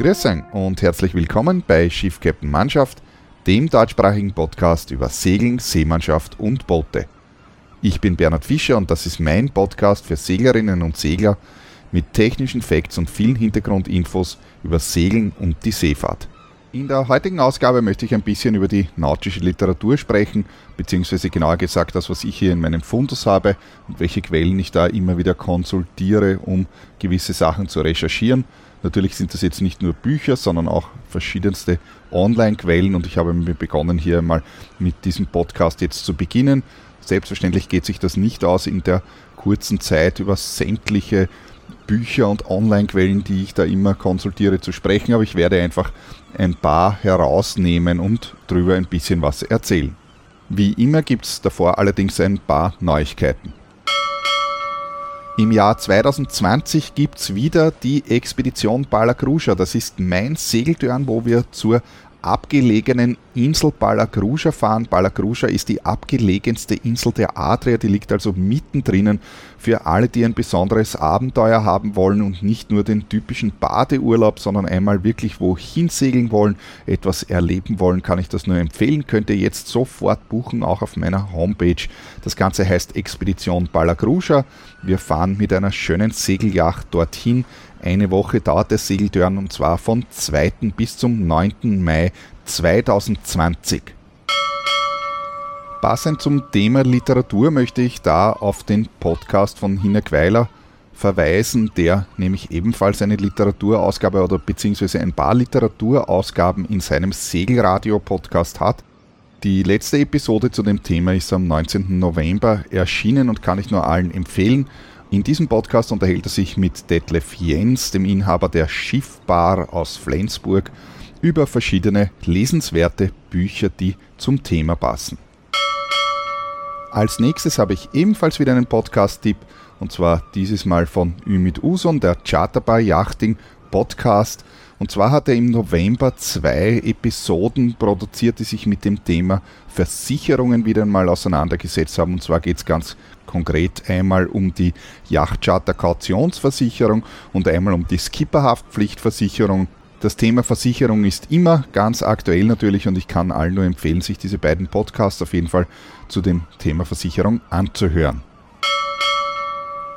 Grüß und herzlich willkommen bei Schiff Captain Mannschaft, dem deutschsprachigen Podcast über Segeln, Seemannschaft und Boote. Ich bin Bernhard Fischer und das ist mein Podcast für Seglerinnen und Segler mit technischen Facts und vielen Hintergrundinfos über Segeln und die Seefahrt. In der heutigen Ausgabe möchte ich ein bisschen über die nautische Literatur sprechen, beziehungsweise genauer gesagt das, was ich hier in meinem Fundus habe und welche Quellen ich da immer wieder konsultiere, um gewisse Sachen zu recherchieren. Natürlich sind das jetzt nicht nur Bücher, sondern auch verschiedenste Online-Quellen und ich habe mir begonnen, hier mal mit diesem Podcast jetzt zu beginnen. Selbstverständlich geht sich das nicht aus, in der kurzen Zeit über sämtliche Bücher und Online-Quellen, die ich da immer konsultiere, zu sprechen, aber ich werde einfach ein paar herausnehmen und darüber ein bisschen was erzählen. Wie immer gibt es davor allerdings ein paar Neuigkeiten. Im Jahr 2020 gibt es wieder die Expedition Balagruja. Das ist mein Segeltörn, wo wir zur abgelegenen Insel Balagruja fahren. Balagruja ist die abgelegenste Insel der Adria, die liegt also mittendrin für alle, die ein besonderes Abenteuer haben wollen und nicht nur den typischen Badeurlaub, sondern einmal wirklich wohin segeln wollen, etwas erleben wollen, kann ich das nur empfehlen. Könnt ihr jetzt sofort buchen, auch auf meiner Homepage. Das Ganze heißt Expedition Balagruja. Wir fahren mit einer schönen Segelyacht dorthin. Eine Woche dauert der Segeltörn und zwar von 2. bis zum 9. Mai 2020. Passend zum Thema Literatur möchte ich da auf den Podcast von Hinner Weiler verweisen, der nämlich ebenfalls eine Literaturausgabe oder beziehungsweise ein paar Literaturausgaben in seinem Segelradio-Podcast hat. Die letzte Episode zu dem Thema ist am 19. November erschienen und kann ich nur allen empfehlen. In diesem Podcast unterhält er sich mit Detlef Jens, dem Inhaber der Schiffbar aus Flensburg, über verschiedene lesenswerte Bücher, die zum Thema passen. Als nächstes habe ich ebenfalls wieder einen Podcast-Tipp und zwar dieses Mal von Ümit Uson, der Charterbar Yachting Podcast. Und zwar hat er im November zwei Episoden produziert, die sich mit dem Thema Versicherungen wieder einmal auseinandergesetzt haben. Und zwar geht es ganz konkret einmal um die Yachtcharter-Kautionsversicherung und einmal um die Skipperhaftpflichtversicherung. Das Thema Versicherung ist immer ganz aktuell natürlich und ich kann allen nur empfehlen, sich diese beiden Podcasts auf jeden Fall zu dem Thema Versicherung anzuhören.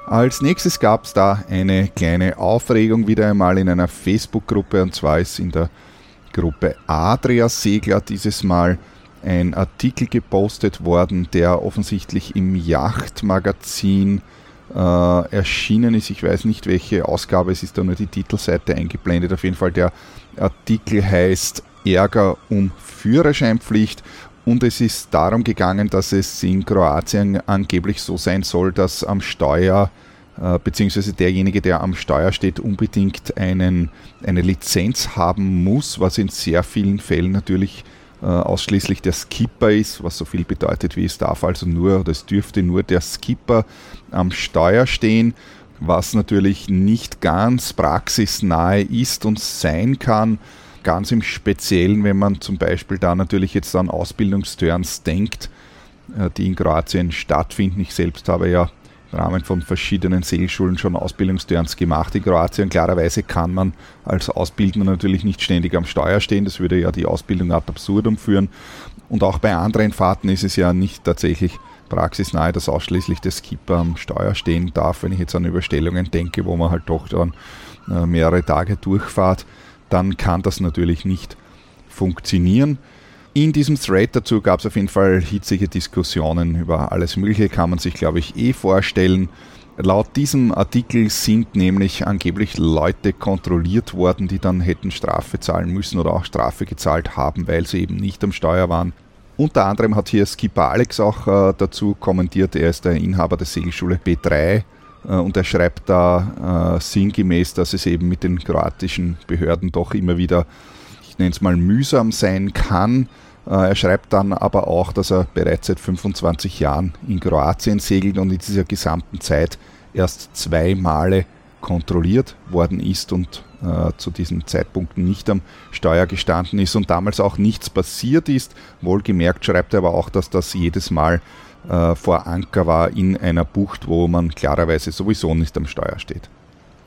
Als nächstes gab es da eine kleine Aufregung wieder einmal in einer Facebook-Gruppe und zwar ist in der Gruppe Adria Segler dieses Mal ein Artikel gepostet worden, der offensichtlich im Yachtmagazin äh, erschienen ist. Ich weiß nicht, welche Ausgabe, es ist da nur die Titelseite eingeblendet. Auf jeden Fall der Artikel heißt Ärger um Führerscheinpflicht und es ist darum gegangen, dass es in Kroatien angeblich so sein soll, dass am Steuer äh, beziehungsweise derjenige, der am Steuer steht, unbedingt einen, eine Lizenz haben muss, was in sehr vielen Fällen natürlich äh, ausschließlich der Skipper ist, was so viel bedeutet wie es darf also nur oder es dürfte nur der Skipper am Steuer stehen, was natürlich nicht ganz praxisnahe ist und sein kann. Ganz im Speziellen, wenn man zum Beispiel da natürlich jetzt an Ausbildungsturns denkt, äh, die in Kroatien stattfinden. Ich selbst habe ja im Rahmen von verschiedenen Segelschulen schon Ausbildungsturns gemacht in Kroatien. Klarerweise kann man als Ausbildner natürlich nicht ständig am Steuer stehen, das würde ja die Ausbildung ad absurdum führen. Und auch bei anderen Fahrten ist es ja nicht tatsächlich praxisnahe, dass ausschließlich der Skipper am Steuer stehen darf. Wenn ich jetzt an Überstellungen denke, wo man halt doch dann äh, mehrere Tage durchfahrt, dann kann das natürlich nicht funktionieren. In diesem Thread dazu gab es auf jeden Fall hitzige Diskussionen über alles Mögliche, kann man sich, glaube ich, eh vorstellen. Laut diesem Artikel sind nämlich angeblich Leute kontrolliert worden, die dann hätten Strafe zahlen müssen oder auch Strafe gezahlt haben, weil sie eben nicht am Steuer waren. Unter anderem hat hier Skipper Alex auch äh, dazu kommentiert, er ist der Inhaber der Segelschule B3 äh, und er schreibt da äh, sinngemäß, dass es eben mit den kroatischen Behörden doch immer wieder, ich nenne es mal, mühsam sein kann, äh, er schreibt dann aber auch, dass er bereits seit 25 Jahren in Kroatien segelt und in dieser gesamten Zeit erst zwei Male kontrolliert worden ist und äh, zu diesen Zeitpunkten nicht am Steuer gestanden ist und damals auch nichts passiert ist. Wohlgemerkt schreibt er aber auch, dass das jedes Mal äh, vor Anker war in einer Bucht, wo man klarerweise sowieso nicht am Steuer steht.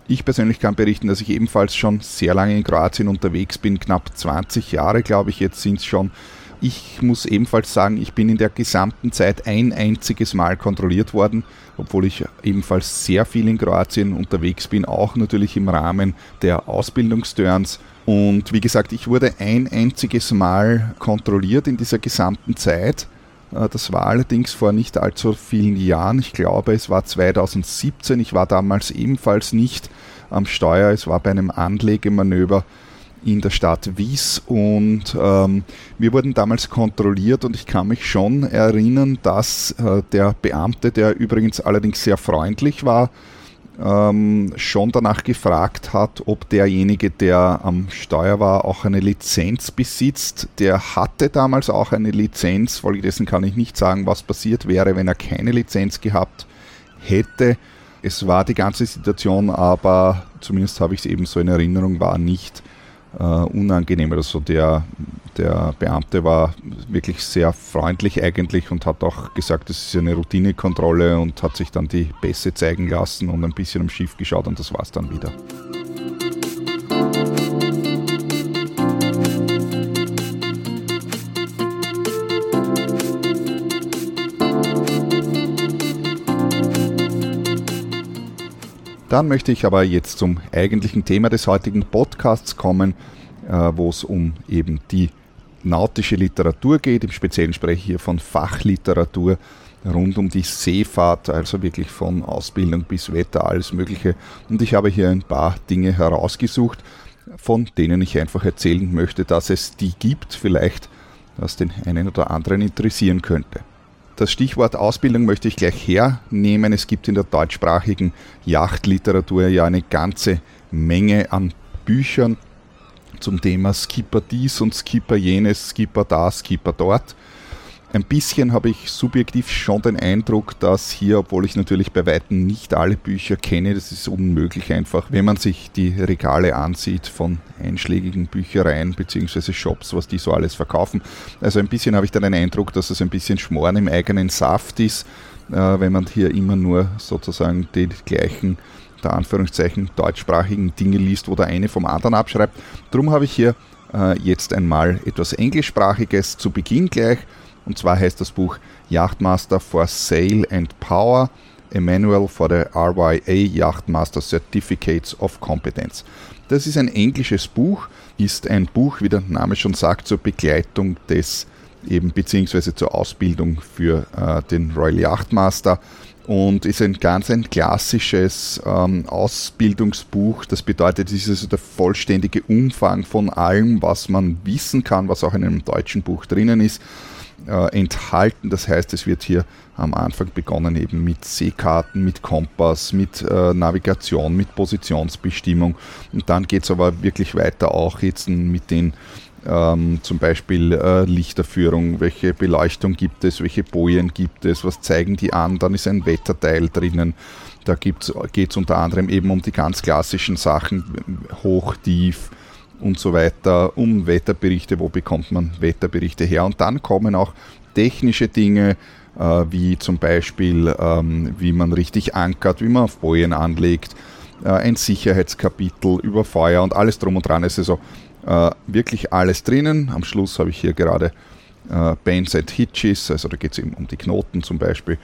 Ich persönlich kann berichten, dass ich ebenfalls schon sehr lange in Kroatien unterwegs bin, knapp 20 Jahre glaube ich, jetzt sind es schon. Ich muss ebenfalls sagen, ich bin in der gesamten Zeit ein einziges Mal kontrolliert worden, obwohl ich ebenfalls sehr viel in Kroatien unterwegs bin, auch natürlich im Rahmen der Ausbildungsturns. Und wie gesagt, ich wurde ein einziges Mal kontrolliert in dieser gesamten Zeit. Äh, das war allerdings vor nicht allzu vielen Jahren. Ich glaube, es war 2017. Ich war damals ebenfalls nicht am Steuer. Es war bei einem Anlegemanöver in der Stadt Wies und ähm, wir wurden damals kontrolliert und ich kann mich schon erinnern, dass äh, der Beamte, der übrigens allerdings sehr freundlich war, ähm, schon danach gefragt hat, ob derjenige, der am Steuer war, auch eine Lizenz besitzt. Der hatte damals auch eine Lizenz, folgedessen kann ich nicht sagen, was passiert wäre, wenn er keine Lizenz gehabt hätte. Es war die ganze Situation, aber zumindest habe ich es eben so in Erinnerung, war nicht äh, unangenehm. Also der, der Beamte war wirklich sehr freundlich eigentlich und hat auch gesagt, es ist eine Routinekontrolle und hat sich dann die Pässe zeigen lassen und ein bisschen am Schiff geschaut und das war es dann wieder. Dann möchte ich aber jetzt zum eigentlichen Thema des heutigen Podcasts kommen, äh, wo es um eben die nautische Literatur geht. Im Speziellen spreche ich hier von Fachliteratur rund um die Seefahrt, also wirklich von Ausbildung bis Wetter, alles Mögliche. Und ich habe hier ein paar Dinge herausgesucht, von denen ich einfach erzählen möchte, dass es die gibt, vielleicht was den einen oder anderen interessieren könnte. Das Stichwort Ausbildung möchte ich gleich hernehmen. Es gibt in der deutschsprachigen Yachtliteratur ja eine ganze Menge an Büchern zum Thema Skipper dies und Skipper jenes, Skipper da, Skipper dort. Ein bisschen habe ich subjektiv schon den Eindruck, dass hier, obwohl ich natürlich bei weitem nicht alle Bücher kenne, das ist unmöglich einfach, wenn man sich die Regale ansieht von einschlägigen Büchereien bzw. Shops, was die so alles verkaufen. Also ein bisschen habe ich dann den Eindruck, dass es ein bisschen Schmoren im eigenen Saft ist, äh, wenn man hier immer nur sozusagen die gleichen der Anführungszeichen deutschsprachigen Dinge liest, wo der eine vom anderen abschreibt. Darum habe ich hier äh, jetzt einmal etwas englischsprachiges zu Beginn gleich und zwar heißt das Buch Yachtmaster for Sail and Power, a Manual for the RYA Yachtmaster Certificates of Competence. Das ist ein englisches Buch, ist ein Buch, wie der Name schon sagt, zur Begleitung des eben beziehungsweise zur Ausbildung für äh, den Royal Yachtmaster und ist ein ganz ein klassisches ähm, Ausbildungsbuch. Das bedeutet, es ist also der vollständige Umfang von allem, was man wissen kann, was auch in einem deutschen Buch drinnen ist äh, enthalten. Das heißt, es wird hier am Anfang begonnen eben mit Seekarten, mit Kompass, mit äh, Navigation, mit Positionsbestimmung. Und dann geht es aber wirklich weiter auch jetzt mit den ähm, zum Beispiel äh, Lichterführung, welche Beleuchtung gibt es, welche Bojen gibt es, was zeigen die an, dann ist ein Wetterteil drinnen. Da geht es unter anderem eben um die ganz klassischen Sachen, hoch, tief, und so weiter, um Wetterberichte, wo bekommt man Wetterberichte her. Und dann kommen auch technische Dinge, äh, wie zum Beispiel, ähm, wie man richtig ankert, wie man auf Bojen anlegt, äh, ein Sicherheitskapitel über Feuer und alles drum und dran. Es ist also äh, wirklich alles drinnen. Am Schluss habe ich hier gerade äh, Bands and Hitches, also da geht es eben um die Knoten zum Beispiel,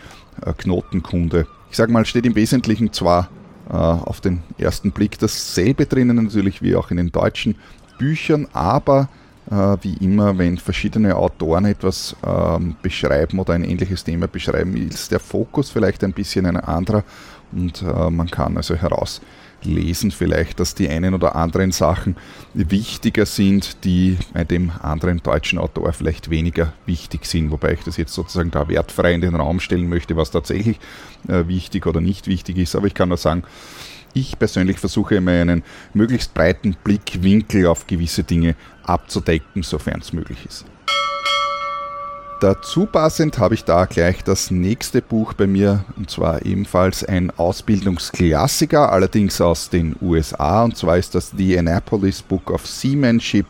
äh, Knotenkunde. Ich sage mal, steht im Wesentlichen zwar auf den ersten Blick dasselbe drinnen, natürlich wie auch in den deutschen Büchern, aber äh, wie immer, wenn verschiedene Autoren etwas ähm, beschreiben oder ein ähnliches Thema beschreiben, ist der Fokus vielleicht ein bisschen ein anderer und äh, man kann also heraus lesen vielleicht, dass die einen oder anderen Sachen wichtiger sind, die bei dem anderen deutschen Autor vielleicht weniger wichtig sind, wobei ich das jetzt sozusagen da wertfrei in den Raum stellen möchte, was tatsächlich äh, wichtig oder nicht wichtig ist. Aber ich kann nur sagen, ich persönlich versuche immer einen möglichst breiten Blickwinkel auf gewisse Dinge abzudecken, sofern es möglich ist. Dazu passend habe ich da gleich das nächste Buch bei mir, und zwar ebenfalls ein Ausbildungsklassiker, allerdings aus den USA, und zwar ist das The Annapolis Book of Seamanship,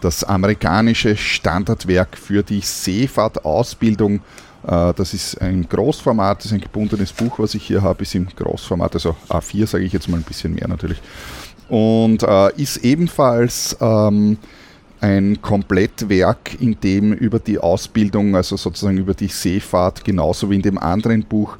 das amerikanische Standardwerk für die Seefahrtausbildung Äh, das ist ein Großformat, das ist ein gebundenes Buch, was ich hier habe, ist im Großformat, also A4 sage ich jetzt mal ein bisschen mehr natürlich. Und äh, ist ebenfalls ähm, ein Komplettwerk, in dem über die Ausbildung, also sozusagen über die Seefahrt, genauso wie in dem anderen Buch,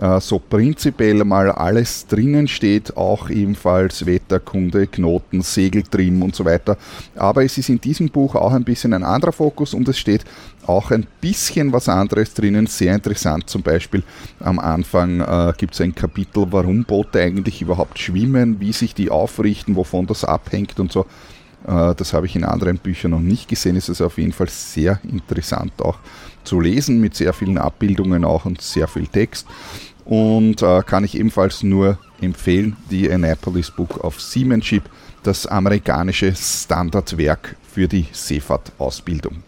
äh, so prinzipiell mal alles drinnen steht, auch ebenfalls Wetterkunde, Knoten, Segeltrim und so weiter. Aber es ist in diesem Buch auch ein bisschen ein anderer Fokus und es steht auch ein bisschen was anderes drinnen, sehr interessant. Zum Beispiel am Anfang äh, gibt es ein Kapitel, warum Boote eigentlich überhaupt schwimmen, wie sich die aufrichten, wovon das abhängt und so. Äh, das habe ich in anderen Büchern noch nicht gesehen. Es ist auf jeden Fall sehr interessant auch zu lesen, mit sehr vielen Abbildungen auch und sehr viel Text. Und äh, kann ich ebenfalls nur empfehlen, die Annapolis Book of Seamanship, das amerikanische Standardwerk für die Seefahrtausbildung.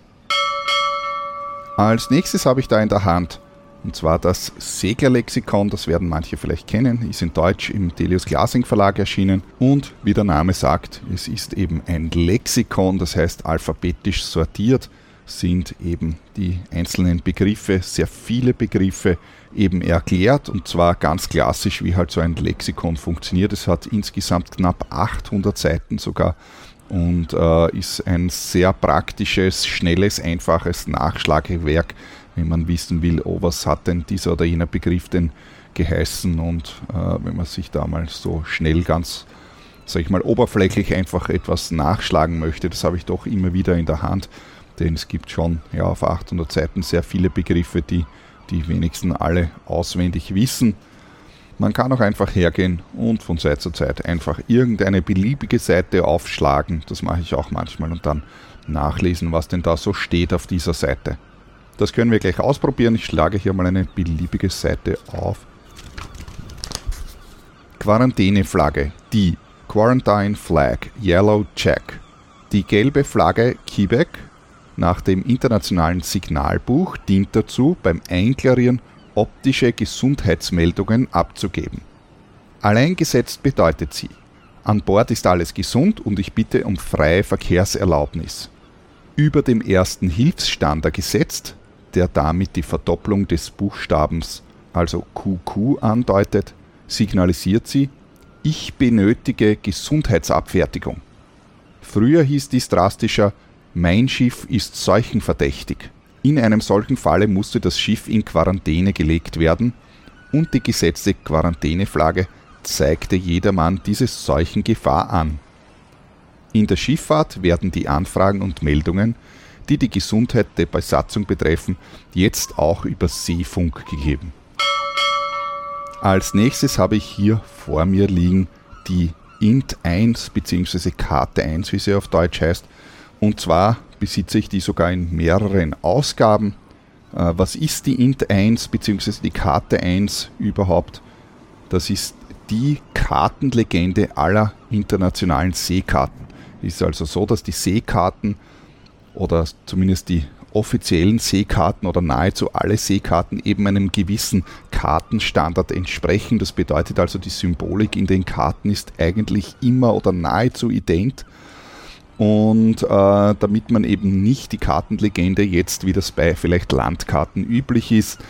Als nächstes habe ich da in der Hand und zwar das Seglerlexikon, das werden manche vielleicht kennen, ist in Deutsch im Delius Glasing Verlag erschienen und wie der Name sagt, es ist eben ein Lexikon, das heißt alphabetisch sortiert sind eben die einzelnen Begriffe, sehr viele Begriffe eben erklärt und zwar ganz klassisch, wie halt so ein Lexikon funktioniert. Es hat insgesamt knapp 800 Seiten sogar und äh, ist ein sehr praktisches, schnelles, einfaches Nachschlagewerk, wenn man wissen will, oh, was hat denn dieser oder jener Begriff denn geheißen und äh, wenn man sich da mal so schnell ganz, sag ich mal, oberflächlich einfach etwas nachschlagen möchte, das habe ich doch immer wieder in der Hand denn es gibt schon ja, auf 800 Seiten sehr viele Begriffe, die die wenigsten alle auswendig wissen. Man kann auch einfach hergehen und von Zeit zu Zeit einfach irgendeine beliebige Seite aufschlagen. Das mache ich auch manchmal und dann nachlesen, was denn da so steht auf dieser Seite. Das können wir gleich ausprobieren. Ich schlage hier mal eine beliebige Seite auf. Quarantäneflagge, die Quarantine Flag, Yellow Check. Die gelbe Flagge Quebec nach dem internationalen Signalbuch dient dazu, beim Einklarieren optische Gesundheitsmeldungen abzugeben. Alleingesetzt bedeutet sie, an Bord ist alles gesund und ich bitte um freie Verkehrserlaubnis. Über dem ersten Hilfsstander gesetzt, der damit die Verdopplung des Buchstabens, also QQ, andeutet, signalisiert sie, ich benötige Gesundheitsabfertigung. Früher hieß dies drastischer mein Schiff ist seuchenverdächtig. In einem solchen Falle musste das Schiff in Quarantäne gelegt werden und die gesetzte Quarantäneflagge zeigte jedermann diese Seuchengefahr an. In der Schifffahrt werden die Anfragen und Meldungen, die die Gesundheit der Besatzung betreffen, jetzt auch über Seefunk gegeben. Als nächstes habe ich hier vor mir liegen die INT 1 bzw. Karte 1, wie sie auf Deutsch heißt, und zwar besitze ich die sogar in mehreren Ausgaben. Äh, was ist die Int 1 bzw. die Karte 1 überhaupt? Das ist die Kartenlegende aller internationalen Seekarten. Es ist also so, dass die Seekarten oder zumindest die offiziellen Seekarten oder nahezu alle Seekarten eben einem gewissen Kartenstandard entsprechen. Das bedeutet also, die Symbolik in den Karten ist eigentlich immer oder nahezu ident und äh, damit man eben nicht die Kartenlegende jetzt, wie das bei vielleicht Landkarten üblich ist,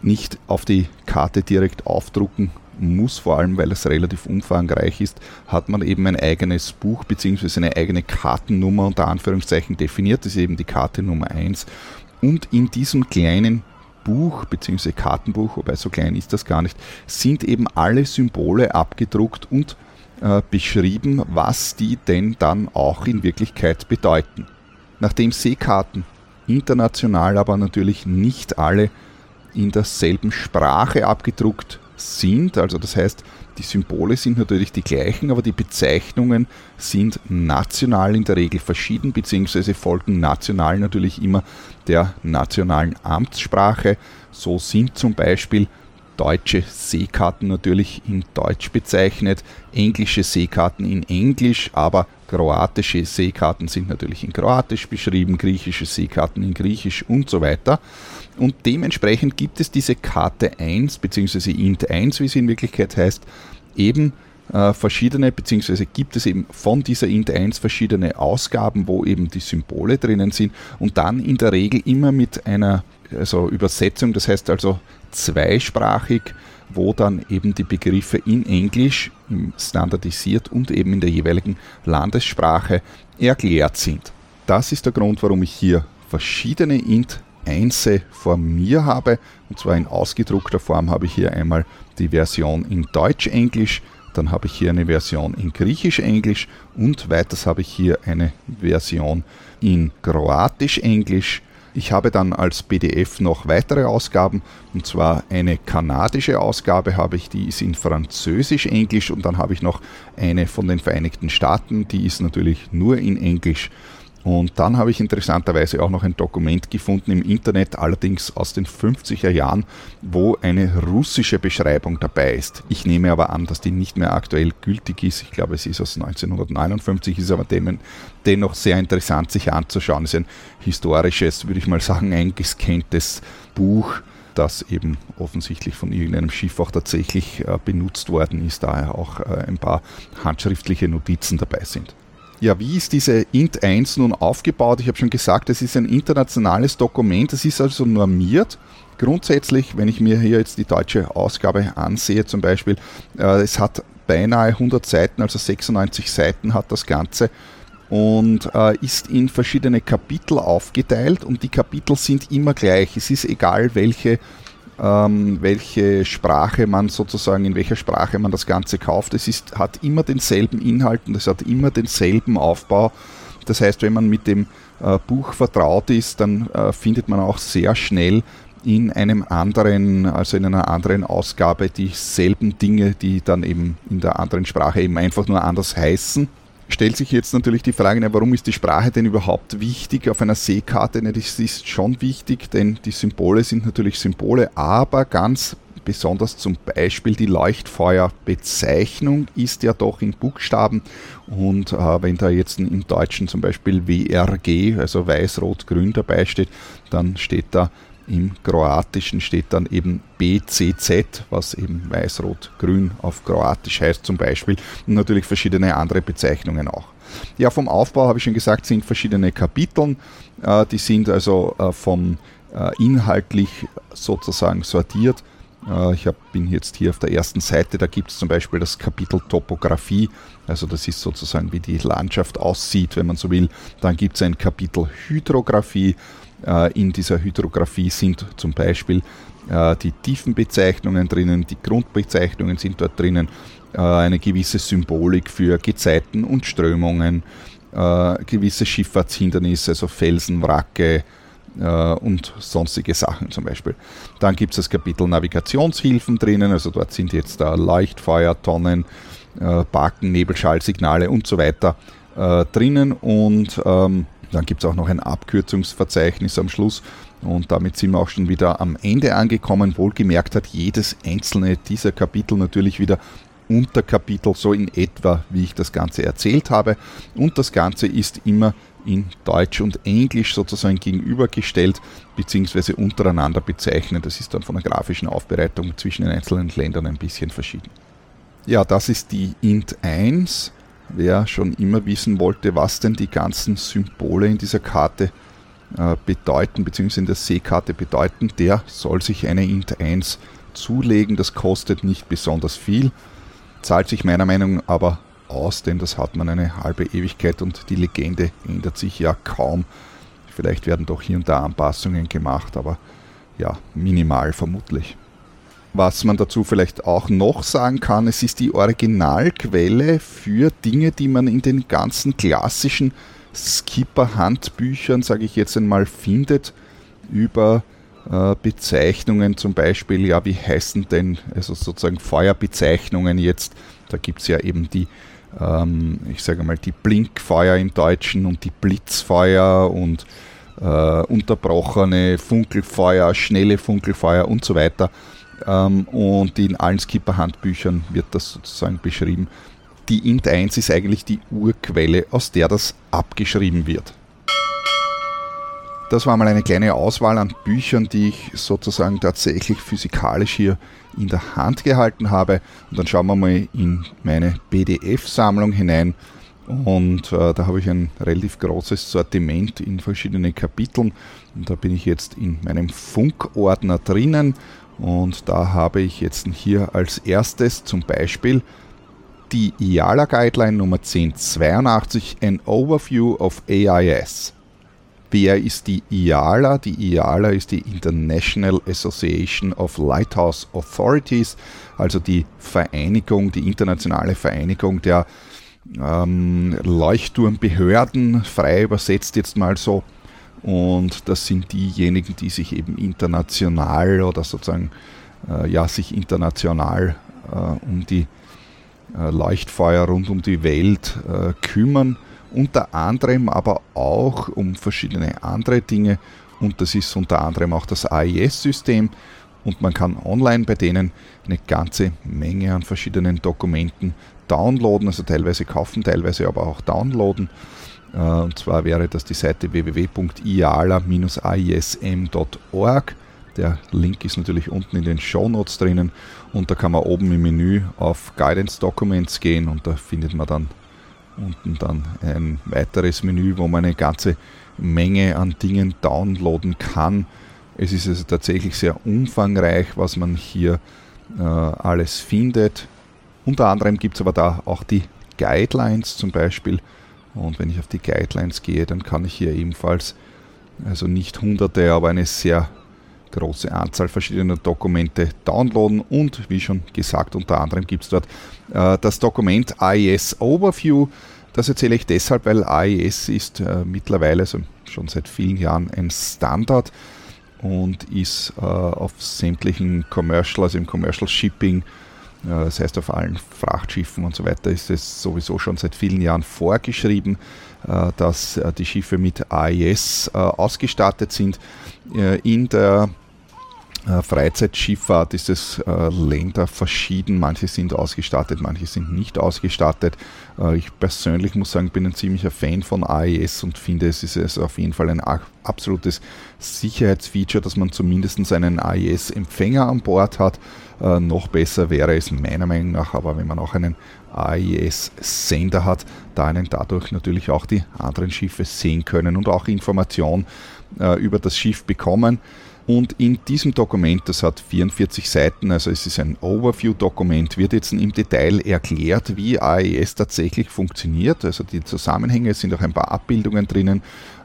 nicht auf die Karte direkt aufdrucken muss, vor allem weil es relativ umfangreich ist, hat man eben ein eigenes Buch bzw. eine eigene Kartennummer unter Anführungszeichen definiert. Das ist eben die Karte Nummer 1. Und in diesem kleinen Buch bzw. Kartenbuch, wobei so klein ist das gar nicht, sind eben alle Symbole abgedruckt und äh, beschrieben, was die denn dann auch in Wirklichkeit bedeuten. Nachdem Seekarten international aber natürlich nicht alle in derselben Sprache abgedruckt sind, also das heißt, die Symbole sind natürlich die gleichen, aber die Bezeichnungen sind national in der Regel verschieden, beziehungsweise folgen national natürlich immer der nationalen Amtssprache. So sind zum Beispiel deutsche Seekarten natürlich in Deutsch bezeichnet, englische Seekarten in Englisch, aber kroatische Seekarten sind natürlich in Kroatisch beschrieben, griechische Seekarten in Griechisch und so weiter. Und dementsprechend gibt es diese Karte 1 bzw. Int 1, wie sie in Wirklichkeit heißt, eben äh, verschiedene, beziehungsweise gibt es eben von dieser Int 1 verschiedene Ausgaben, wo eben die Symbole drinnen sind und dann in der Regel immer mit einer also Übersetzung, das heißt also zweisprachig, wo dann eben die Begriffe in Englisch standardisiert und eben in der jeweiligen Landessprache erklärt sind. Das ist der Grund, warum ich hier verschiedene int 1 vor mir habe. Und zwar in ausgedruckter Form habe ich hier einmal die Version in Deutsch-Englisch, dann habe ich hier eine Version in Griechisch-Englisch und weiters habe ich hier eine Version in Kroatisch-Englisch. Ich habe dann als PDF noch weitere Ausgaben und zwar eine kanadische Ausgabe habe ich, die ist in Französisch-Englisch und dann habe ich noch eine von den Vereinigten Staaten, die ist natürlich nur in Englisch. Und dann habe ich interessanterweise auch noch ein Dokument gefunden im Internet, allerdings aus den 50er Jahren, wo eine russische Beschreibung dabei ist. Ich nehme aber an, dass die nicht mehr aktuell gültig ist. Ich glaube, es ist aus 1959, ist aber dennoch sehr interessant sich anzuschauen. Es ist ein historisches, würde ich mal sagen, eingescanntes Buch das eben offensichtlich von irgendeinem Schiff auch tatsächlich äh, benutzt worden ist, daher auch äh, ein paar handschriftliche Notizen dabei sind. Ja, wie ist diese Int 1 nun aufgebaut? Ich habe schon gesagt, es ist ein internationales Dokument, es ist also normiert. Grundsätzlich, wenn ich mir hier jetzt die deutsche Ausgabe ansehe, zum Beispiel, äh, es hat beinahe 100 Seiten, also 96 Seiten hat das Ganze und äh, ist in verschiedene Kapitel aufgeteilt und die Kapitel sind immer gleich. Es ist egal, welche ähm, welche Sprache man sozusagen, in welcher Sprache man das Ganze kauft. Es ist, hat immer denselben Inhalt und es hat immer denselben Aufbau. Das heißt, wenn man mit dem äh, Buch vertraut ist, dann äh, findet man auch sehr schnell in einem anderen, also in einer anderen Ausgabe dieselben Dinge, die dann eben in der anderen Sprache eben einfach nur anders heißen stellt sich jetzt natürlich die Frage, warum ist die Sprache denn überhaupt wichtig auf einer Seekarte? Das ist schon wichtig, denn die Symbole sind natürlich Symbole, aber ganz besonders zum Beispiel die Leuchtfeuerbezeichnung ist ja doch in Buchstaben und äh, wenn da jetzt im Deutschen zum Beispiel WRG, also weiß-rot-grün dabei steht, dann steht da im Kroatischen steht dann eben BCZ, was eben weiß-rot-grün auf Kroatisch heißt zum Beispiel und natürlich verschiedene andere Bezeichnungen auch. Ja, vom Aufbau habe ich schon gesagt, sind verschiedene Kapiteln. Äh, die sind also äh, vom äh, inhaltlich sozusagen sortiert. Ich bin jetzt hier auf der ersten Seite, da gibt es zum Beispiel das Kapitel Topographie, also das ist sozusagen wie die Landschaft aussieht, wenn man so will. Dann gibt es ein Kapitel Hydrographie, in dieser Hydrographie sind zum Beispiel äh, die Tiefenbezeichnungen drinnen, die Grundbezeichnungen sind dort drinnen, äh, eine gewisse Symbolik für Gezeiten und Strömungen, gewisse Schifffahrtshindernisse, also Felsen, Wracke, und sonstige Sachen zum Beispiel. Dann gibt es das Kapitel Navigationshilfen drinnen, also dort sind jetzt da Leuchtfeuer, Tonnen, Baken, Nebelschallsignale und so weiter drinnen und ähm, dann gibt es auch noch ein Abkürzungsverzeichnis am Schluss und damit sind wir auch schon wieder am Ende angekommen. Wohlgemerkt hat jedes einzelne dieser Kapitel natürlich wieder Unterkapitel, so in etwa, wie ich das Ganze erzählt habe. Und das Ganze ist immer in Deutsch und Englisch sozusagen gegenübergestellt bzw. untereinander bezeichnet. Das ist dann von der grafischen Aufbereitung zwischen den einzelnen Ländern ein bisschen verschieden. Ja, das ist die Int 1. Wer schon immer wissen wollte, was denn die ganzen Symbole in dieser Karte äh, bedeuten, beziehungsweise in der Seekarte bedeuten, der soll sich eine Int 1 zulegen. Das kostet nicht besonders viel, zahlt sich meiner Meinung nach aber aus, denn das hat man eine halbe Ewigkeit und die Legende ändert sich ja kaum. Vielleicht werden doch hier und da Anpassungen gemacht, aber ja, minimal vermutlich. Was man dazu vielleicht auch noch sagen kann, es ist die Originalquelle für Dinge, die man in den ganzen klassischen Skipper-Handbüchern, sage ich jetzt einmal, findet, über äh, Bezeichnungen zum Beispiel, ja, wie heißen denn, also sozusagen Feuerbezeichnungen jetzt, da gibt es ja eben die, ähm, ich sage mal, die Blinkfeuer im Deutschen und die Blitzfeuer und äh, unterbrochene Funkelfeuer, schnelle Funkelfeuer und so weiter. Ähm, und in allen Skipper-Handbüchern wird das sozusagen beschrieben. Die Int 1 ist eigentlich die Urquelle, aus der das abgeschrieben wird. Das war mal eine kleine Auswahl an Büchern, die ich sozusagen tatsächlich physikalisch hier in der Hand gehalten habe. Und dann schauen wir mal in meine PDF-Sammlung hinein. Und äh, da habe ich ein relativ großes Sortiment in verschiedenen Kapiteln. Und da bin ich jetzt in meinem Funkordner drinnen. Und da habe ich jetzt hier als erstes zum Beispiel die IALA Guideline Nummer 1082, an Overview of AIS. Wer ist die IALA? Die IALA ist die International Association of Lighthouse Authorities, also die Vereinigung, die internationale Vereinigung der ähm, Leuchtturmbehörden, frei übersetzt jetzt mal so. Und das sind diejenigen, die sich eben international oder sozusagen äh, ja, sich international äh, um die äh, Leuchtfeuer rund um die Welt äh, kümmern. Unter anderem aber auch um verschiedene andere Dinge. Und das ist unter anderem auch das AIS-System. Und man kann online bei denen eine ganze Menge an verschiedenen Dokumenten downloaden, also teilweise kaufen, teilweise aber auch downloaden. Äh, und zwar wäre das die Seite www.iala-aism.org. Der Link ist natürlich unten in den Show Notes drinnen und da kann man oben im Menü auf Guidance Documents gehen und da findet man dann unten dann ein weiteres Menü, wo man eine ganze Menge an Dingen downloaden kann. Es ist also tatsächlich sehr umfangreich, was man hier äh, alles findet. Unter anderem gibt es aber da auch die Guidelines zum Beispiel. Und wenn ich auf die Guidelines gehe, dann kann ich hier ebenfalls, also nicht hunderte, aber eine sehr große Anzahl verschiedener Dokumente downloaden und wie schon gesagt, unter anderem gibt es dort äh, das Dokument AES Overview. Das erzähle ich deshalb, weil AES ist äh, mittlerweile, also schon seit vielen Jahren, ein Standard und ist äh, auf sämtlichen Commercial, also im Commercial Shipping, das heißt, auf allen Frachtschiffen und so weiter ist es sowieso schon seit vielen Jahren vorgeschrieben, äh, dass äh, die Schiffe mit AIS ausgestattet sind. In der Freizeitschifffahrt ist es Länder verschieden. Manche sind ausgestattet, manche sind nicht ausgestattet. ich persönlich muss sagen, bin ein ziemlicher Fan von AIS und finde, es ist auf jeden Fall ein absolutes Sicherheitsfeature, dass man zumindest einen AIS-Empfänger an Bord hat. Äh, noch besser wäre es meiner Meinung nach, aber wenn man auch einen AIS-Sender hat, da einen dadurch natürlich auch die anderen Schiffe sehen können und auch Informationen äh, über das Schiff bekommen. Und in diesem Dokument, das hat 44 Seiten, also es ist ein Overview-Dokument, wird jetzt im Detail erklärt, wie AES tatsächlich funktioniert. Also die Zusammenhänge sind auch ein paar Abbildungen drinnen,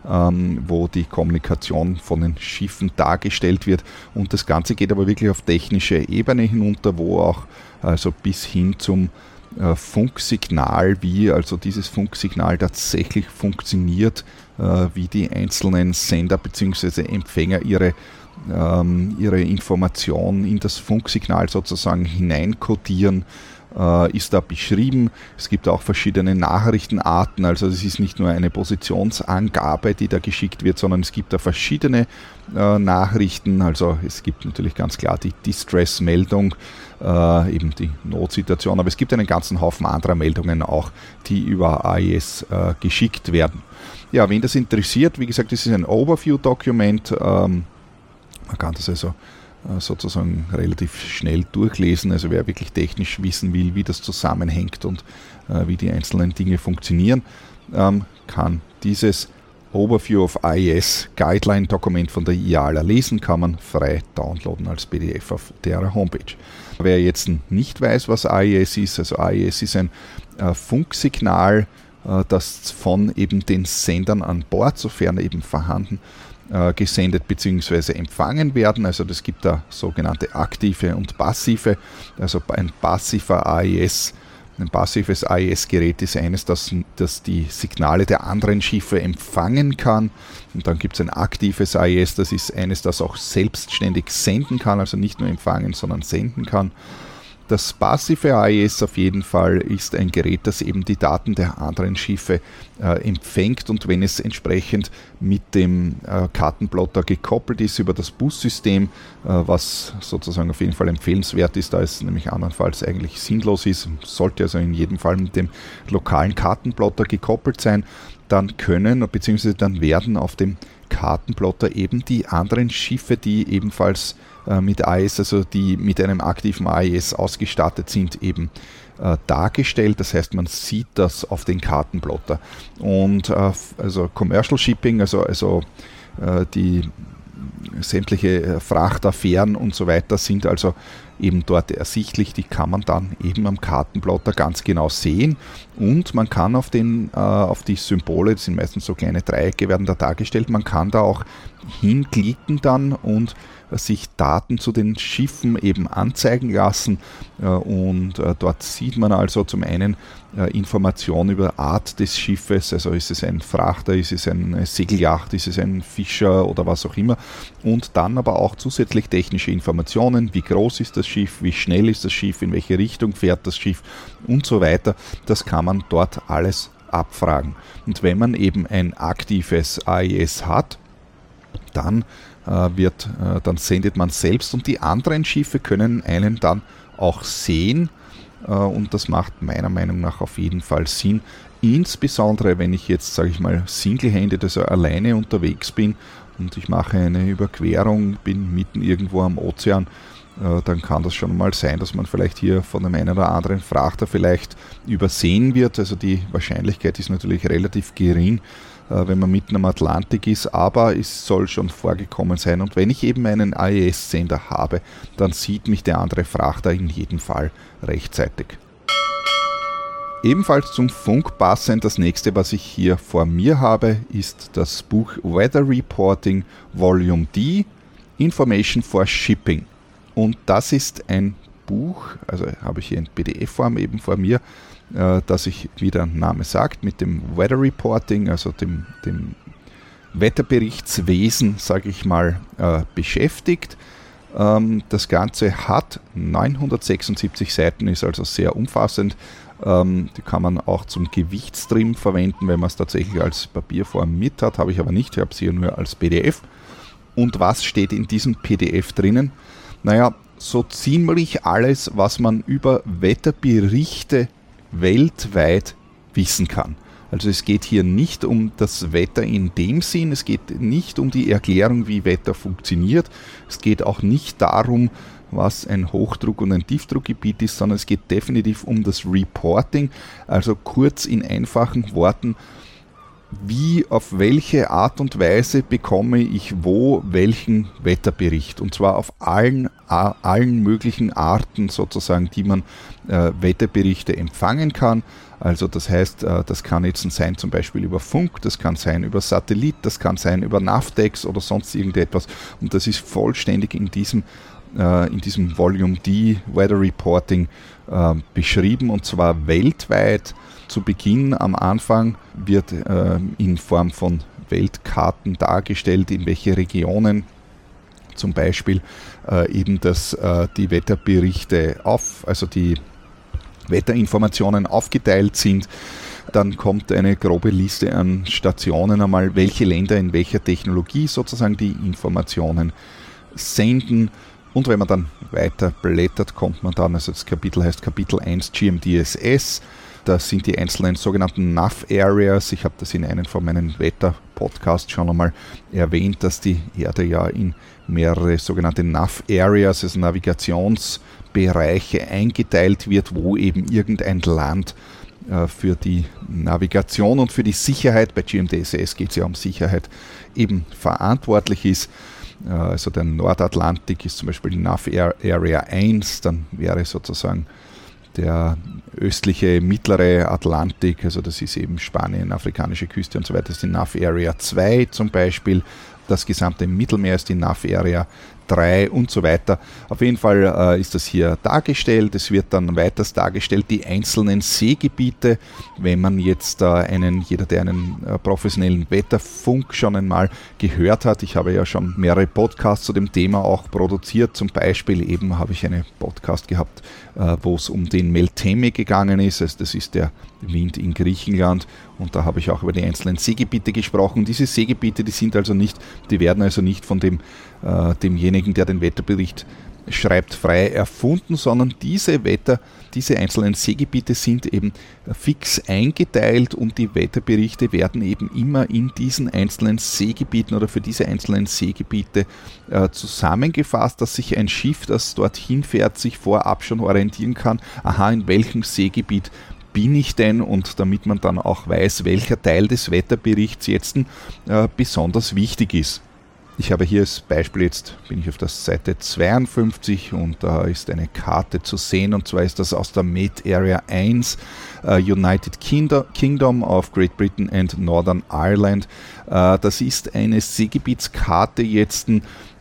ähm, wo die Kommunikation von den Schiffen dargestellt wird. Und das Ganze geht aber wirklich auf technische Ebene hinunter, wo auch also bis hin zum äh, Funksignal, wie also dieses Funksignal tatsächlich funktioniert, äh, wie die einzelnen Sender bzw. Empfänger ihre ähm, ihre Information in das Funksignal sozusagen hineinkodieren, ist da beschrieben. Es gibt auch verschiedene Nachrichtenarten, also es ist nicht nur eine Positionsangabe, die da geschickt wird, sondern es gibt da verschiedene äh, Nachrichten. Also es gibt natürlich ganz klar die Distress-Meldung, äh, eben die Notsituation, aber es gibt einen ganzen Haufen anderer Meldungen auch, die über AES äh, geschickt werden. Ja, wen das interessiert, wie gesagt, das ist ein Overview-Dokument. Ähm, man kann das also äh, sozusagen relativ schnell durchlesen. Also wer wirklich technisch wissen will, wie das zusammenhängt und äh, wie die einzelnen Dinge funktionieren, ähm, kann dieses Overview of IES Guideline Dokument von der IALA lesen, kann man frei downloaden als PDF auf der Homepage. Wer jetzt nicht weiß, was IES ist, also IES ist ein äh, Funksignal, äh, das von eben den Sendern an Bord, sofern eben vorhanden, äh, gesendet bzw. empfangen werden. Also das gibt da sogenannte aktive und passive. Also ein passiver AES, ein passives AES-Gerät ist eines, das, das die Signale der anderen Schiffe empfangen kann. Und dann gibt es ein aktives AES, das ist eines, das auch selbstständig senden kann, also nicht nur empfangen, sondern senden kann. Das passive AES auf jeden Fall ist ein Gerät, das eben die Daten der anderen Schiffe äh, empfängt und wenn es entsprechend mit dem äh, Kartenplotter gekoppelt ist über das Bussystem, äh, was sozusagen auf jeden Fall empfehlenswert ist, da es nämlich andernfalls eigentlich sinnlos ist, sollte also in jedem Fall mit dem lokalen Kartenplotter gekoppelt sein, dann können bzw. dann werden auf dem Kartenplotter eben die anderen Schiffe, die ebenfalls äh, mit AES, also die mit einem aktiven AES ausgestattet sind, eben äh, dargestellt. Das heißt, man sieht das auf den Kartenplotter. Und äh, also Commercial Shipping, also, also äh, die sämtliche Frachtaffären und so weiter sind also eben dort ersichtlich. Die kann man dann eben am Kartenplotter ganz genau sehen und man kann auf, den, äh, auf die Symbole, das sind meistens so kleine Dreiecke, werden da dargestellt, man kann da auch hinklicken dann und sich Daten zu den Schiffen eben anzeigen lassen. Äh, und äh, dort sieht man also zum einen äh, Informationen über Art des Schiffes, also ist es ein Frachter, ist es eine Segelyacht, ist es ein Fischer oder was auch immer. Und dann aber auch zusätzlich technische Informationen, wie groß ist das Schiff, wie schnell ist das Schiff, in welche Richtung fährt das Schiff und so weiter. Das kann man dort alles abfragen. Und wenn man eben ein aktives AIS hat, dann wird, äh, dann sendet man selbst und die anderen Schiffe können einen dann auch sehen äh, und das macht meiner Meinung nach auf jeden Fall Sinn. Insbesondere wenn ich jetzt, sage ich mal, single-handed, also alleine unterwegs bin und ich mache eine Überquerung, bin mitten irgendwo am Ozean, dann kann das schon mal sein, dass man vielleicht hier von dem einen oder anderen Frachter vielleicht übersehen wird. Also die Wahrscheinlichkeit ist natürlich relativ gering, äh, wenn man mitten am Atlantik ist, aber es soll schon vorgekommen sein. Und wenn ich eben einen AES-Sender habe, dann sieht mich der andere Frachter in jedem Fall rechtzeitig. Ebenfalls zum Funk passend, das nächste, was ich hier vor mir habe, ist das Buch Weather Reporting Volume D, Information for Shipping. Und das ist ein Buch, also habe ich hier in PDF-Form eben vor mir, äh, das sich, wie der Name sagt, mit dem Weather Reporting, also dem, dem Wetterberichtswesen, sage ich mal, äh, beschäftigt. Ähm, das Ganze hat 976 Seiten, ist also sehr umfassend. Ähm, die kann man auch zum Gewichtstrim verwenden, wenn man es tatsächlich als Papierform mit hat. Habe ich aber nicht, ich habe es hier nur als PDF. Und was steht in diesem PDF drinnen? Naja, so ziemlich alles, was man über Wetterberichte weltweit wissen kann. Also es geht hier nicht um das Wetter in dem Sinn, es geht nicht um die Erklärung, wie Wetter funktioniert, es geht auch nicht darum, was ein Hochdruck- und ein Tiefdruckgebiet ist, sondern es geht definitiv um das Reporting, also kurz in einfachen Worten, wie, auf welche Art und Weise bekomme ich wo welchen Wetterbericht. Und zwar auf allen, allen möglichen Arten sozusagen, die man äh, Wetterberichte empfangen kann. Also das heißt, äh, das kann jetzt sein zum Beispiel über Funk, das kann sein über Satellit, das kann sein über Navtex oder sonst irgendetwas. Und das ist vollständig in diesem, äh, in diesem Volume D Weather Reporting äh, beschrieben und zwar weltweit zu Beginn am Anfang wird äh, in Form von Weltkarten dargestellt, in welche Regionen zum Beispiel äh, eben das, äh, die Wetterberichte auf, also die Wetterinformationen aufgeteilt sind. Dann kommt eine grobe Liste an Stationen einmal, welche Länder in welcher Technologie sozusagen die Informationen senden. Und wenn man dann weiter blättert, kommt man dann, also das Kapitel heißt Kapitel 1 GMDSS, das sind die einzelnen sogenannten NAV-Areas. Ich habe das in einem von meinen Wetter-Podcasts schon einmal erwähnt, dass die Erde ja in mehrere sogenannte NAV-Areas, also Navigationsbereiche eingeteilt wird, wo eben irgendein Land äh, für die Navigation und für die Sicherheit, bei GMDSS geht es ja um Sicherheit, eben verantwortlich ist. Äh, also der Nordatlantik ist zum Beispiel die NAV Area 1, dann wäre sozusagen der östliche, mittlere Atlantik, also das ist eben Spanien, afrikanische Küste und so weiter, ist die NAV Area 2 zum Beispiel. Das gesamte Mittelmeer ist die NAV Area 3 und so weiter. Auf jeden Fall äh, ist das hier dargestellt. Es wird dann weiters dargestellt, die einzelnen Seegebiete. Wenn man jetzt äh, einen, jeder, der einen äh, professionellen Wetterfunk schon einmal gehört hat, ich habe ja schon mehrere Podcasts zu dem Thema auch produziert. Zum Beispiel eben habe ich einen Podcast gehabt, äh, wo es um den Melteme gegangen ist. Also das ist der Wind in Griechenland und da habe ich auch über die einzelnen Seegebiete gesprochen. Diese Seegebiete, die sind also nicht, die werden also nicht von dem, äh, demjenigen, der den Wetterbericht schreibt frei erfunden, sondern diese Wetter, diese einzelnen Seegebiete sind eben fix eingeteilt und die Wetterberichte werden eben immer in diesen einzelnen Seegebieten oder für diese einzelnen Seegebiete äh, zusammengefasst, dass sich ein Schiff, das dorthin fährt, sich vorab schon orientieren kann, aha, in welchem Seegebiet bin ich denn und damit man dann auch weiß, welcher Teil des Wetterberichts jetzt äh, besonders wichtig ist. Ich habe hier als Beispiel jetzt, bin ich auf der Seite 52 und da ist eine Karte zu sehen und zwar ist das aus der Med Area 1 uh, United Kingdom of Great Britain and Northern Ireland. Uh, das ist eine Seegebietskarte jetzt,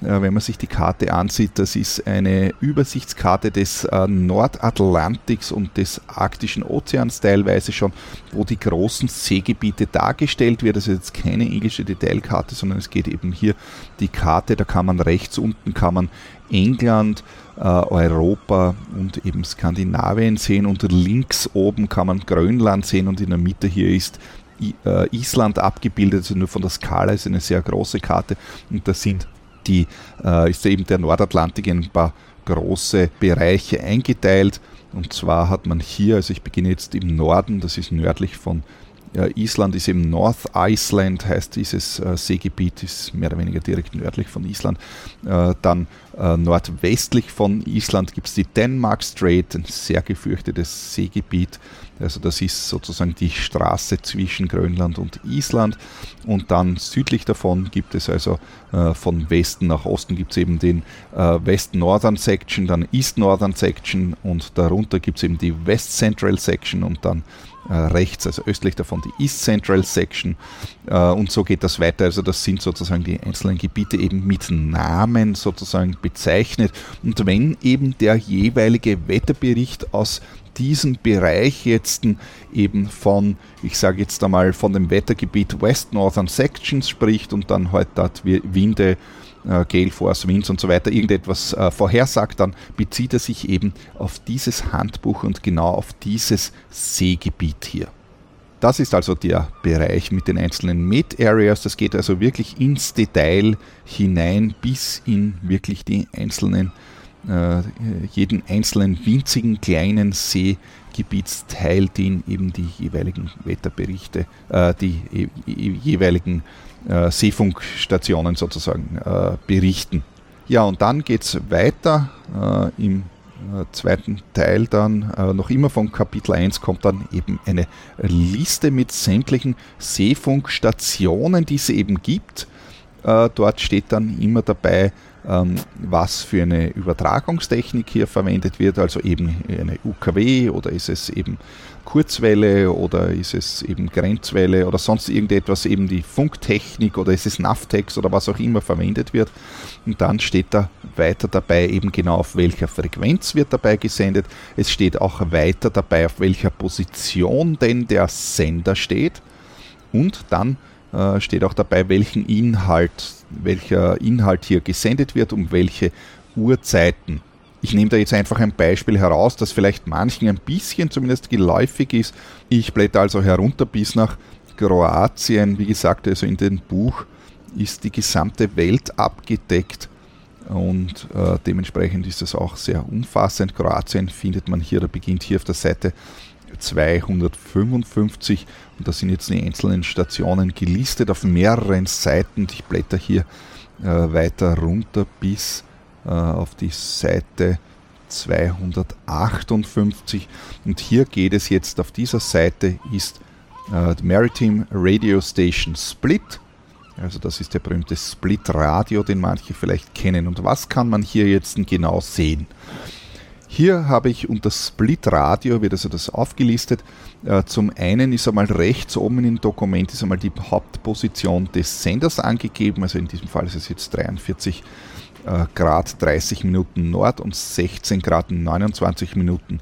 wenn man sich die Karte ansieht, das ist eine Übersichtskarte des Nordatlantiks und des Arktischen Ozeans teilweise schon, wo die großen Seegebiete dargestellt wird. Das ist jetzt keine englische Detailkarte, sondern es geht eben hier die Karte, da kann man rechts unten kann man England, äh, Europa und eben Skandinavien sehen und links oben kann man Grönland sehen und in der Mitte hier ist äh, Island abgebildet, also nur von der Skala ist eine sehr große Karte und da sind die, äh, ist eben der Nordatlantik in ein paar große Bereiche eingeteilt. Und zwar hat man hier, also ich beginne jetzt im Norden, das ist nördlich von ja, Island ist eben North Iceland, heißt dieses äh, Seegebiet, ist mehr oder weniger direkt nördlich von Island. Äh, dann äh, nordwestlich von Island gibt es die Denmark Strait, ein sehr gefürchtetes Seegebiet. Also das ist sozusagen die Straße zwischen Grönland und Island. Und dann südlich davon gibt es also äh, von Westen nach Osten gibt es eben den äh, West Northern Section, dann East Northern Section und darunter gibt es eben die West Central Section und dann äh, rechts, also östlich davon die East Central Section äh, und so geht das weiter. Also das sind sozusagen die einzelnen Gebiete eben mit Namen sozusagen bezeichnet und wenn eben der jeweilige Wetterbericht aus diesem Bereich jetzt eben von, ich sage jetzt einmal, von dem Wettergebiet West Northern Sections spricht und dann halt dort Winde äh, Gale Force Winds und so weiter irgendetwas äh, vorhersagt, dann bezieht er sich eben auf dieses Handbuch und genau auf dieses Seegebiet hier. Das ist also der Bereich mit den einzelnen Met-Areas. Das geht also wirklich ins Detail hinein bis in wirklich die einzelnen, äh, jeden einzelnen winzigen kleinen Seegebietsteil, den eben die jeweiligen Wetterberichte, äh, die jeweiligen äh, Seefunkstationen sozusagen äh, berichten. Ja, und dann geht es weiter äh, im äh, zweiten Teil dann, äh, noch immer von Kapitel 1, kommt dann eben eine Liste mit sämtlichen Seefunkstationen, die es eben gibt. Äh, dort steht dann immer dabei, ähm, was für eine Übertragungstechnik hier verwendet wird, also eben eine UKW oder ist es eben Kurzwelle oder ist es eben Grenzwelle oder sonst irgendetwas, eben die Funktechnik oder ist es Navtex oder was auch immer verwendet wird. Und dann steht da weiter dabei eben genau auf welcher Frequenz wird dabei gesendet. Es steht auch weiter dabei, auf welcher Position denn der Sender steht. Und dann äh, steht auch dabei, welchen Inhalt, welcher Inhalt hier gesendet wird, um welche Uhrzeiten. Ich nehme da jetzt einfach ein Beispiel heraus, das vielleicht manchen ein bisschen zumindest geläufig ist. Ich blätter also herunter bis nach Kroatien. Wie gesagt, also in dem Buch ist die gesamte Welt abgedeckt und äh, dementsprechend ist es auch sehr umfassend. Kroatien findet man hier, da beginnt hier auf der Seite 255 und da sind jetzt die einzelnen Stationen gelistet auf mehreren Seiten. Ich blätter hier äh, weiter runter bis äh, auf die Seite 258 und hier geht es jetzt auf dieser Seite ist äh, Maritime Radio Station Split. Also das ist der berühmte Split Radio, den manche vielleicht kennen. Und was kann man hier jetzt genau sehen? Hier habe ich unter Split Radio, wird also das aufgelistet. Äh, zum einen ist einmal rechts oben im Dokument ist einmal die Hauptposition des Senders angegeben, also in diesem Fall ist es jetzt 43 äh, Grad 30 Minuten Nord und 16 Grad 29 Minuten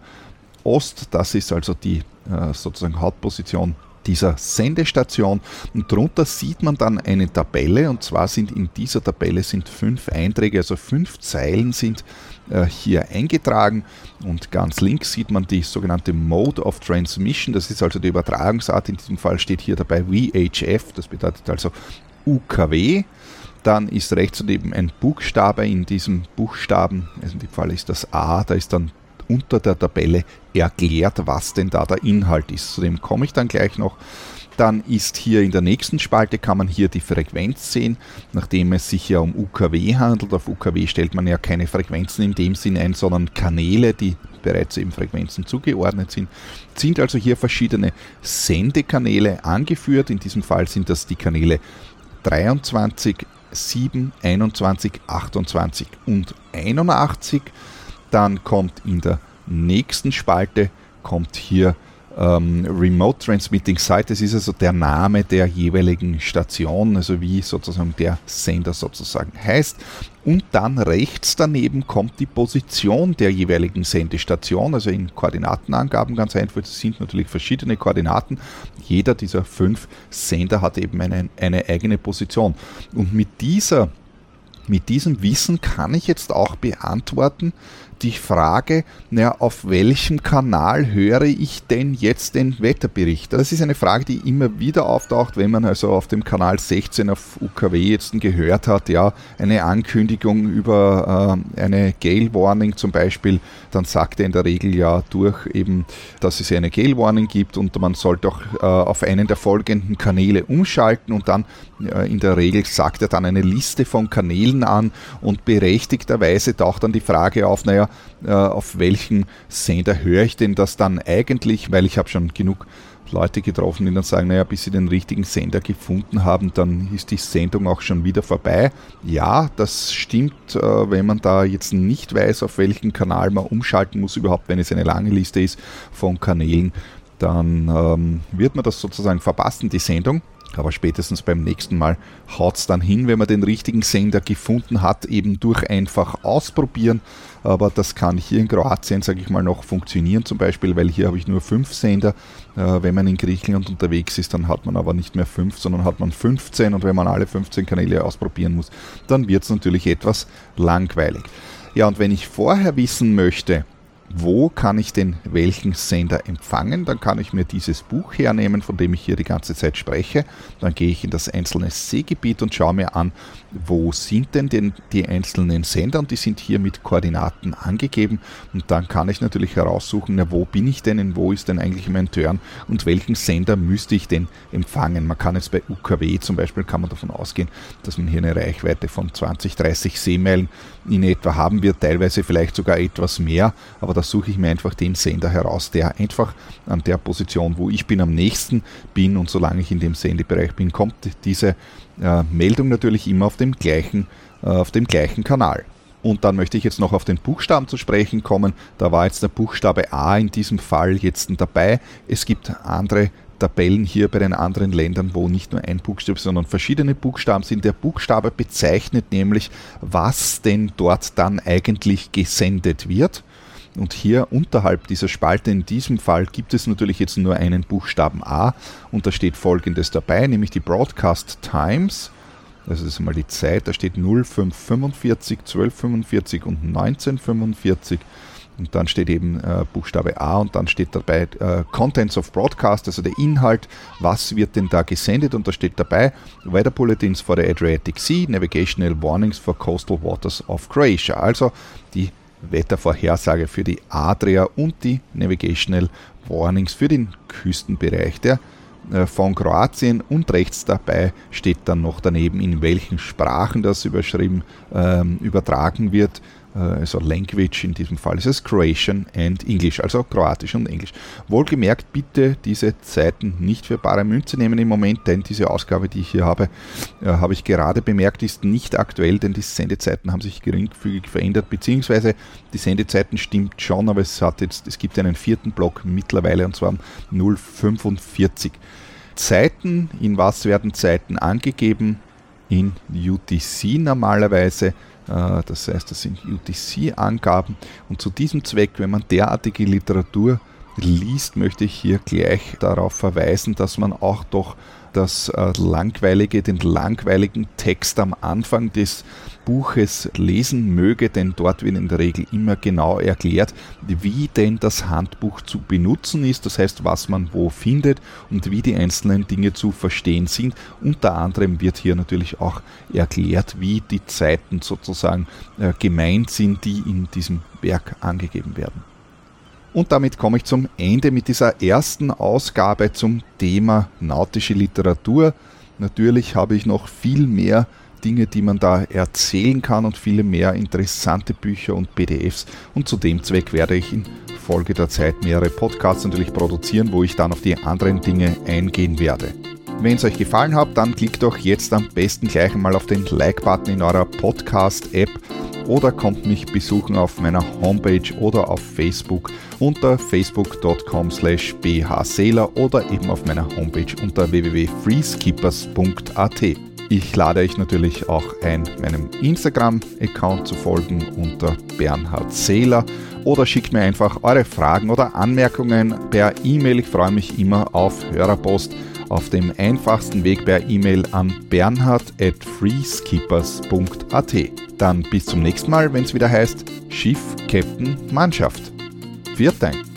Ost. Das ist also die äh, sozusagen Hauptposition dieser Sendestation und darunter sieht man dann eine Tabelle und zwar sind in dieser Tabelle sind fünf Einträge, also fünf Zeilen sind äh, hier eingetragen und ganz links sieht man die sogenannte Mode of Transmission, das ist also die Übertragungsart, in diesem Fall steht hier dabei VHF, das bedeutet also UKW Dann ist rechts daneben ein Buchstabe. In diesem Buchstaben, also in dem Fall ist das A, da ist dann unter der Tabelle erklärt, was denn da der Inhalt ist. Zu dem komme ich dann gleich noch. Dann ist hier in der nächsten Spalte, kann man hier die Frequenz sehen, nachdem es sich ja um UKW handelt. Auf UKW stellt man ja keine Frequenzen in dem Sinn ein, sondern Kanäle, die bereits eben Frequenzen zugeordnet sind. Sind also hier verschiedene Sendekanäle angeführt. In diesem Fall sind das die Kanäle 23, 7, 21, 28 und 81. Dann kommt in der nächsten Spalte kommt hier ähm, Remote Transmitting Site. Das ist also der Name der jeweiligen Station, also wie sozusagen der Sender sozusagen heißt. Und dann rechts daneben kommt die Position der jeweiligen Sendestation, also in Koordinatenangaben ganz einfach. Das sind natürlich verschiedene Koordinaten. Jeder dieser fünf Sender hat eben eine, eine eigene Position. Und mit dieser mit diesem Wissen kann ich jetzt auch beantworten, die Frage, naja, auf welchem Kanal höre ich denn jetzt den Wetterbericht? Das ist eine Frage, die immer wieder auftaucht, wenn man also auf dem Kanal 16 auf UKW jetzt gehört hat, ja, eine Ankündigung über äh, eine Gale Warning zum Beispiel, dann sagt er in der Regel ja durch eben, dass es eine Gale Warning gibt und man sollte auch äh, auf einen der folgenden Kanäle umschalten und dann äh, in der Regel sagt er dann eine Liste von Kanälen an und berechtigterweise taucht dann die Frage auf, naja, auf welchen Sender höre ich denn das dann eigentlich, weil ich habe schon genug Leute getroffen, die dann sagen, naja, bis sie den richtigen Sender gefunden haben, dann ist die Sendung auch schon wieder vorbei. Ja, das stimmt, äh, wenn man da jetzt nicht weiß, auf welchen Kanal man umschalten muss, überhaupt wenn es eine lange Liste ist von Kanälen, dann ähm, wird man das sozusagen verpassen, die Sendung. Aber spätestens beim nächsten Mal haut es dann hin, wenn man den richtigen Sender gefunden hat, eben durch einfach ausprobieren. Aber das kann hier in Kroatien, sage ich mal, noch funktionieren, zum Beispiel, weil hier habe ich nur fünf Sender. Äh, wenn man in Griechenland unterwegs ist, dann hat man aber nicht mehr fünf, sondern hat man 15. Und wenn man alle 15 Kanäle ausprobieren muss, dann wird es natürlich etwas langweilig. Ja, und wenn ich vorher wissen möchte, wo kann ich denn welchen Sender empfangen. Dann kann ich mir dieses Buch hernehmen, von dem ich hier die ganze Zeit spreche. Dann gehe ich in das einzelne Seegebiet und schaue mir an, wo sind denn, denn die einzelnen Sender und die sind hier mit Koordinaten angegeben. Und dann kann ich natürlich heraussuchen, na, wo bin ich denn, wo ist denn eigentlich mein Turn und welchen Sender müsste ich denn empfangen. Man kann jetzt bei UKW zum Beispiel, kann man davon ausgehen, dass man hier eine Reichweite von 20, 30 Seemeilen in etwa haben wird, teilweise vielleicht sogar etwas mehr, aber da suche ich mir einfach den Sender heraus, der einfach an der Position, wo ich bin, am nächsten bin und solange ich in dem Sendebereich bin, kommt diese äh, Meldung natürlich immer auf dem gleichen, äh, auf dem gleichen Kanal. Und dann möchte ich jetzt noch auf den Buchstaben zu sprechen kommen. Da war jetzt der Buchstabe A in diesem Fall jetzt dabei. Es gibt andere Tabellen hier bei den anderen Ländern, wo nicht nur ein Buchstabe, sondern verschiedene Buchstaben sind. Der Buchstabe bezeichnet nämlich, was denn dort dann eigentlich gesendet wird. Und hier unterhalb dieser Spalte, in diesem Fall, gibt es natürlich jetzt nur einen Buchstaben A und da steht folgendes dabei, nämlich die Broadcast Times. Das ist mal die Zeit, da steht 0545, 1245 und 1945. Und dann steht eben äh, Buchstabe A und dann steht dabei äh, Contents of Broadcast, also der Inhalt, was wird denn da gesendet und da steht dabei Weather Bulletins for the Adriatic Sea, Navigational Warnings for Coastal Waters of Croatia. Also die Wettervorhersage für die Adria und die Navigational Warnings für den Küstenbereich der äh, von Kroatien und rechts dabei steht dann noch daneben, in welchen Sprachen das überschrieben, ähm, übertragen wird. Also Language, in diesem Fall ist es Croatian and English, also Kroatisch und Englisch. Wohlgemerkt, bitte diese Zeiten nicht für bare Münze nehmen im Moment, denn diese Ausgabe, die ich hier habe, äh, habe ich gerade bemerkt, ist nicht aktuell, denn die Sendezeiten haben sich geringfügig verändert, beziehungsweise die Sendezeiten stimmt schon, aber es hat jetzt, es gibt einen vierten Block mittlerweile und zwar 045. Zeiten, in was werden Zeiten angegeben? In UTC normalerweise das heißt, das sind UTC-Angaben. Und zu diesem Zweck, wenn man derartige Literatur liest, möchte ich hier gleich darauf verweisen, dass man auch doch das äh, langweilige, den langweiligen Text am Anfang des Buches lesen möge, denn dort wird in der Regel immer genau erklärt, wie denn das Handbuch zu benutzen ist, das heißt, was man wo findet und wie die einzelnen Dinge zu verstehen sind. Unter anderem wird hier natürlich auch erklärt, wie die Zeiten sozusagen äh, gemeint sind, die in diesem Werk angegeben werden. Und damit komme ich zum Ende mit dieser ersten Ausgabe zum Thema nautische Literatur. Natürlich habe ich noch viel mehr Dinge, die man da erzählen kann und viele mehr interessante Bücher und PDFs. Und zu dem Zweck werde ich in Folge der Zeit mehrere Podcasts natürlich produzieren, wo ich dann auf die anderen Dinge eingehen werde. Wenn es euch gefallen hat, dann klickt doch jetzt am besten gleich einmal auf den Like-Button in eurer Podcast-App oder kommt mich besuchen auf meiner Homepage oder auf Facebook unter facebook.com slash bhseeler oder eben auf meiner Homepage unter www.freeskippers.at. Ich lade euch natürlich auch ein, meinem Instagram-Account zu folgen unter Bernhard Seeler oder schickt mir einfach eure Fragen oder Anmerkungen per E-Mail. Ich freue mich immer auf Hörerpost auf dem einfachsten Weg per E-Mail an bernhard at freeskippers.at. Dann bis zum nächsten Mal, wenn es wieder heißt Schiff, Captain, Mannschaft. Viert Dank.